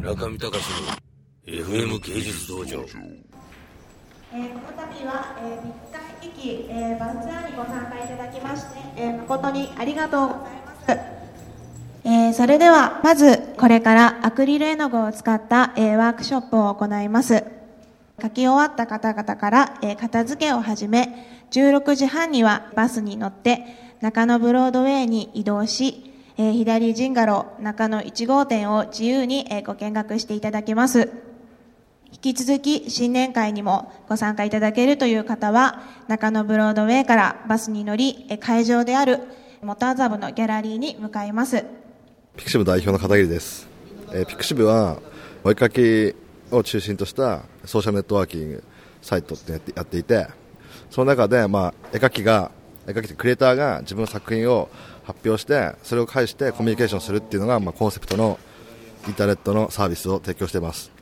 中見隆の FM 芸術道場えーこの度は、えー、日韓劇、えー、バンツアーにご参加いただきまして、えー誠にありがとうございます。えーそれでは、まず、これからアクリル絵の具を使った、えーワークショップを行います。書き終わった方々から、えー片付けを始め、16時半にはバスに乗って、中野ブロードウェイに移動し、えー左ジンガロ中野1号店を自由に、えーご見学していただけます。引き続き新年会にもご参加いただけるという方は中野ブロードウェイからバスに乗りえ会場である元麻布のギャラリーに向かいますピクシブ代表の片桐です、えーピクシブはお絵かきを中心としたソーシャルネットワーキングサイトってやっていてその中で、まあ、絵描きが描きクリエイターが自分の作品を発表してそれを介してコミュニケーションするっていうのが、まあ、コンセプトのインターネットのサービスを提供しています。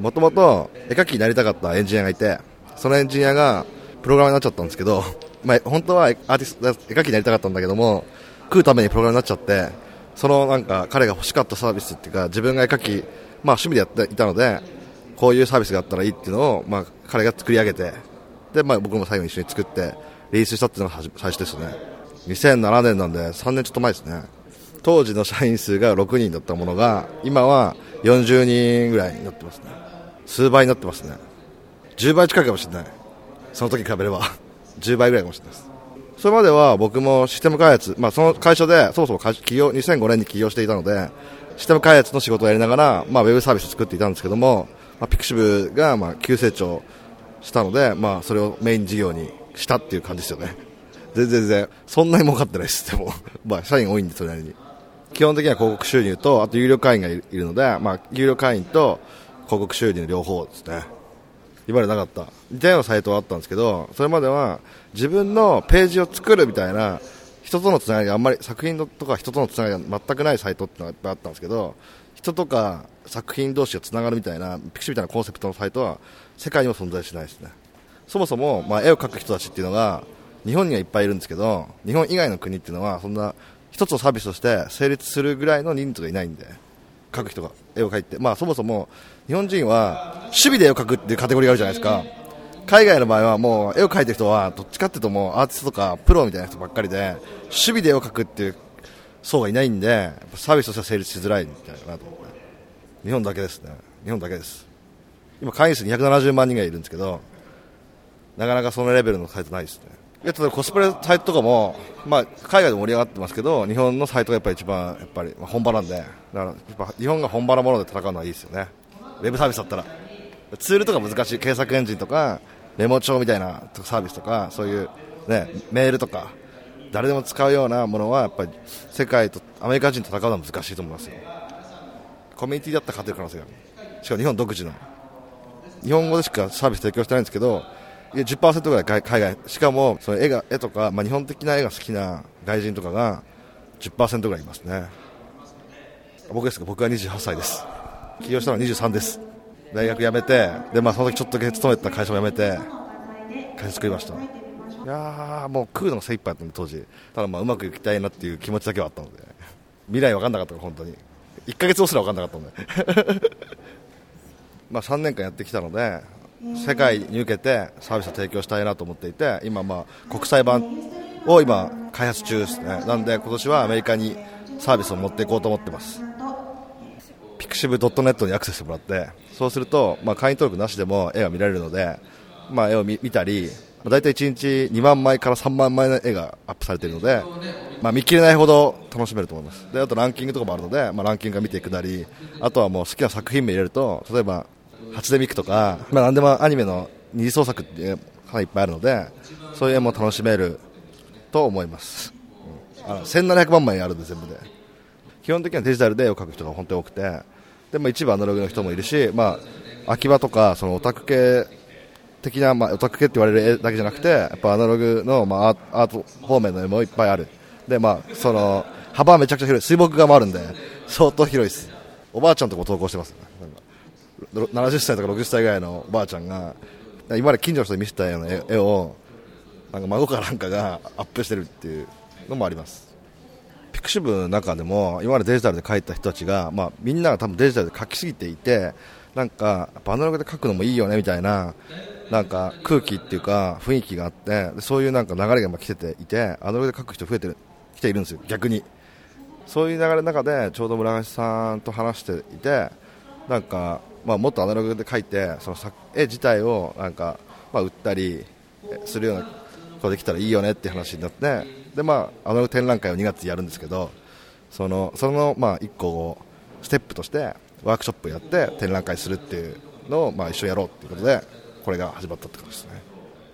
もともと絵描きになりたかったエンジニアがいてそのエンジニアがプログラマーになっちゃったんですけど、まあ、本当はアーティスト絵描きになりたかったんだけども食うためにプログラマーになっちゃってそのなんか彼が欲しかったサービスっていうか自分が絵描き、まあ、趣味でやっていたのでこういうサービスがあったらいいっていうのを、まあ、彼が作り上げてで、まあ、僕も最後に一緒に作ってリリースしたっていうのが最初ですね。2007年なんで3年ちょっと前ですね。当時の社員数が6人だったものが今は40人ぐらいになってますね。数倍になってますね。10倍近いかもしれない。その時に比べれば。10倍ぐらいかもしれないです。それまでは僕もシステム開発、まあ、その会社でそもそも会起業2005年に起業していたのでシステム開発の仕事をやりながら、まあ、ウェブサービスを作っていたんですけども、まあ、ピクシブがまあ急成長したので、まあ、それをメイン事業にしたっていう感じですよね。全然全然。そんなに儲かってないです。でも、まあ、社員多いんでそれなりに。基本的には広告収入とあと有料会員がいるので、まあ、有料会員と広告収入の両方ですね。今までなかった。似たようなサイトはあったんですけどそれまでは自分のページを作るみたいな人とのつながりがあんまり作品とか人とのつながりが全くないサイトってのがいっぱいあったんですけど人とか作品同士がつながるみたいなピクシブみたいなコンセプトのサイトは世界にも存在しないですね。そもそも、まあ、絵を描く人たちっていうのが日本にはいっぱいいるんですけど日本以外の国っていうのはそんな一つのサービスとして成立するぐらいの人数がいないんで描く人が絵を描いて、まあ、そもそも日本人は守備で絵を描くっていうカテゴリーがあるじゃないですか。海外の場合はもう絵を描いてる人はどっちかっていうともうアーティストとかプロみたいな人ばっかりで守備で絵を描くっていう層がいないんでサービスとしては成立しづらいんじゃないなと思って。日本だけですね。日本だけです。今会員数270万人がいるんですけどなかなかそのレベルのサイトないですね。いや例えばコスプレサイトとかも、まあ、海外で盛り上がってますけど日本のサイトがやっぱり一番やっぱり、本場なんでだからやっぱ日本が本場のもので戦うのはいいですよね。ウェブサービスだったら。ツールとか難しい検索エンジンとかメモ帳みたいなサービスとかそういう、ね、メールとか誰でも使うようなものはやっぱり世界とアメリカ人と戦うのは難しいと思いますよ。コミュニティだったら勝てる可能性がある。しかも日本独自の。日本語でしかサービス提供してないんですけど10%ぐらい海外。しかもその絵が絵とか、まあ、日本的な絵が好きな外人とかが10%ぐらいいますね。僕ですか？僕は28歳です。起業したのは23です。大学辞めてで、まあ、その時ちょっとだけ勤めてた会社も辞めて会社作りました。いやもう食うのが精一杯だったんで当時。ただまあうまくいきたいなっていう気持ちだけはあったので。未来分かんなかったから本当に。1ヶ月後すら分かんなかったので。まあ3年間やってきたので世界に向けてサービスを提供したいなと思っていて今、まあ国際版を今開発中ですね。なんで今年はアメリカにサービスを持っていこうと思ってます。ピクシブ .net にアクセスしてもらってそうすると、まあ、会員登録なしでも絵が見られるので、まあ、絵を見たり大体1日2万枚から3万枚の絵がアップされているので、まあ、見切れないほど楽しめると思います。であとランキングとかもあるので、まあ、ランキングが見ていくなりあとはもう好きな作品名入れると例えば初音ミクとか、まあ、何でもアニメの二次創作っていかなりいっぱいあるのでそういう絵も楽しめると思います、うん、あの1700万枚あるんで全部で。基本的にはデジタルで絵を描く人が本当に多くてでも一部アナログの人もいるし、まあ、秋葉とかそのオタク系的な、まあ、オタク系って言われる絵だけじゃなくてやっぱアナログの、まあ、アート方面の絵もいっぱいある。で、まあ、その幅はめちゃくちゃ広い。水墨画もあるんで相当広いです。おばあちゃんとかも投稿してます、ね、70歳とか60歳ぐらいのおばあちゃんが今まで近所の人に見せたような絵をなんか孫かなんかがアップしてるっていうのもあります。ピクシブの中でも今までデジタルで書いた人たちが、まあ、みんなが多分デジタルで書きすぎていてなんかアナログで書くのもいいよねみたいななんか空気っていうか雰囲気があってそういうなんか流れが今来てていてアナログで書く人増えてる来ているんですよ逆に。そういう流れの中でちょうど村橋さんと話していてなんか、まあ、もっとアナログで書いてその絵自体をなんか、まあ、売ったりするようなことできたらいいよねって話になってで、まあ、アナログ展覧会を2月やるんですけどそのその、まあ、1個をステップとしてワークショップやって展覧会するっていうのを、まあ、一緒にやろうということでこれが始まったってことですね。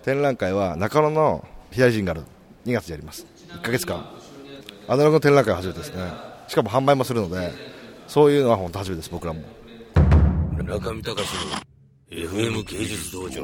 展覧会は中野の左陣がある2月やります。1ヶ月間。アナログの展覧会は初めてですね。しかも販売もするのでそういうのは本当初めてです僕らも。中見隆の FM 芸術道場。